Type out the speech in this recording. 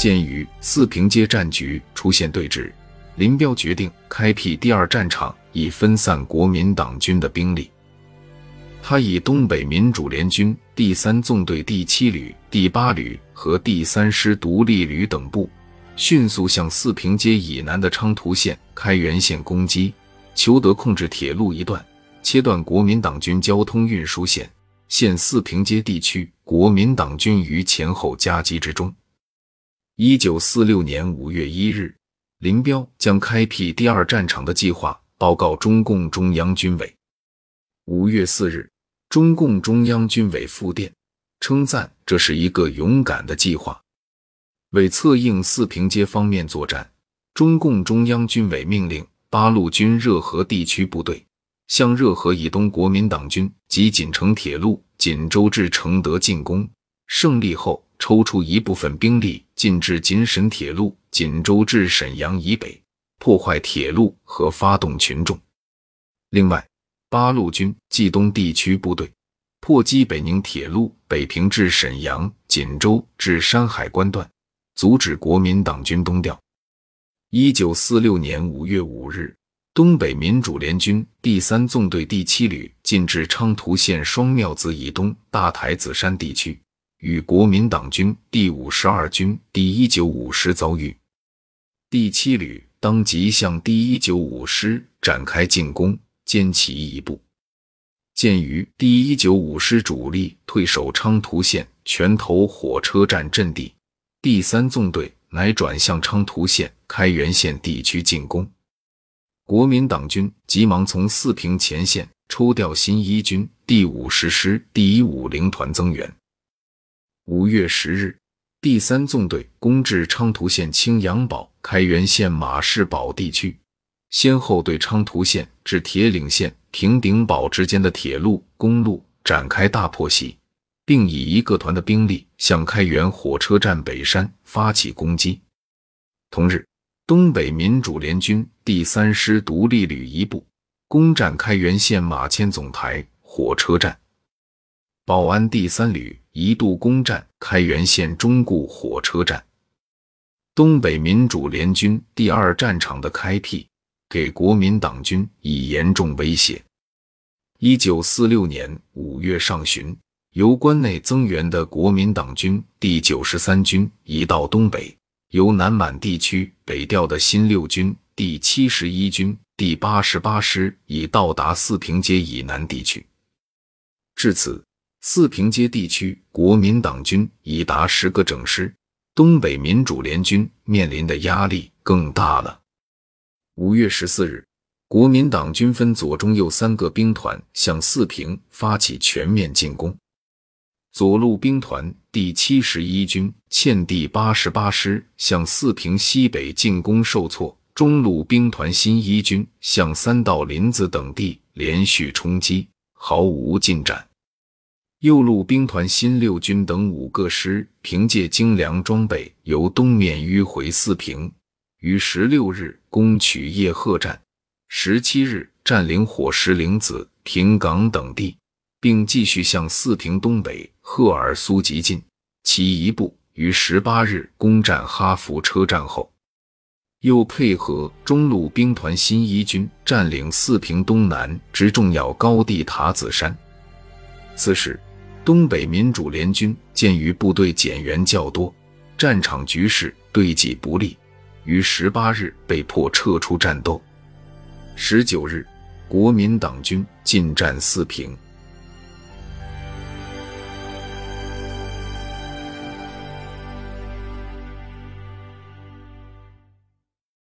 鉴于四平街战局出现对峙，林彪决定开辟第二战场，以分散国民党军的兵力。他以东北民主联军第三纵队第七旅、第八旅和第三师独立旅等部，迅速向四平街以南的昌图县、开原县攻击，求得控制铁路一段，切断国民党军交通运输线，陷四平街地区国民党军于前后夹击之中。一九四六年五月一日，林彪将开辟第二战场的计划报告中共中央军委。五月四日。中共中央军委复电称赞这是一个勇敢的计划。为策应四平街方面作战，中共中央军委命令八路军热河地区部队向热河以东国民党军及锦城铁路锦州至承德进攻。胜利后，抽出一部分兵力进至锦沈铁路锦州至沈阳以北，破坏铁路和发动群众。另外。八路军冀东地区部队破击北宁铁路北平至沈阳、锦州至山海关段，阻止国民党军东调。一九四六年五月五日，东北民主联军第三纵队第七旅进至昌图县双庙子以东大台子山地区，与国民党军第五十二军第一九五师遭遇。第七旅当即向第一九五师展开进攻。歼其一部。鉴于第一九五师主力退守昌图县泉头火车站阵地，第三纵队乃转向昌图县开原县地区进攻。国民党军急忙从四平前线抽调新一军第五十师第一五零团增援。五月十日，第三纵队攻至昌图县青阳堡、开原县马市堡地区。先后对昌图县至铁岭县平顶堡之间的铁路、公路展开大破袭，并以一个团的兵力向开原火车站北山发起攻击。同日，东北民主联军第三师独立旅一部攻占开原县马迁总台火车站；保安第三旅一度攻占开原县中固火车站。东北民主联军第二战场的开辟。给国民党军以严重威胁。一九四六年五月上旬，由关内增援的国民党军第九十三军已到东北，由南满地区北调的新六军第七十一军第八十八师已到达四平街以南地区。至此，四平街地区国民党军已达十个整师，东北民主联军面临的压力更大了。五月十四日，国民党军分左、中、右三个兵团向四平发起全面进攻。左路兵团第七十一军欠第八十八师向四平西北进攻受挫，中路兵团新一军向三道林子等地连续冲击，毫无进展。右路兵团新六军等五个师凭借精良装备，由东面迂回四平。于十六日攻取叶赫站，十七日占领火石岭子、平岗等地，并继续向四平东北赫尔苏急进。其一部于十八日攻占哈佛车站后，又配合中路兵团新一军占领四平东南之重要高地塔子山。此时，东北民主联军鉴于部队减员较多，战场局势对己不利。于十八日被迫撤出战斗。十九日，国民党军进占四平。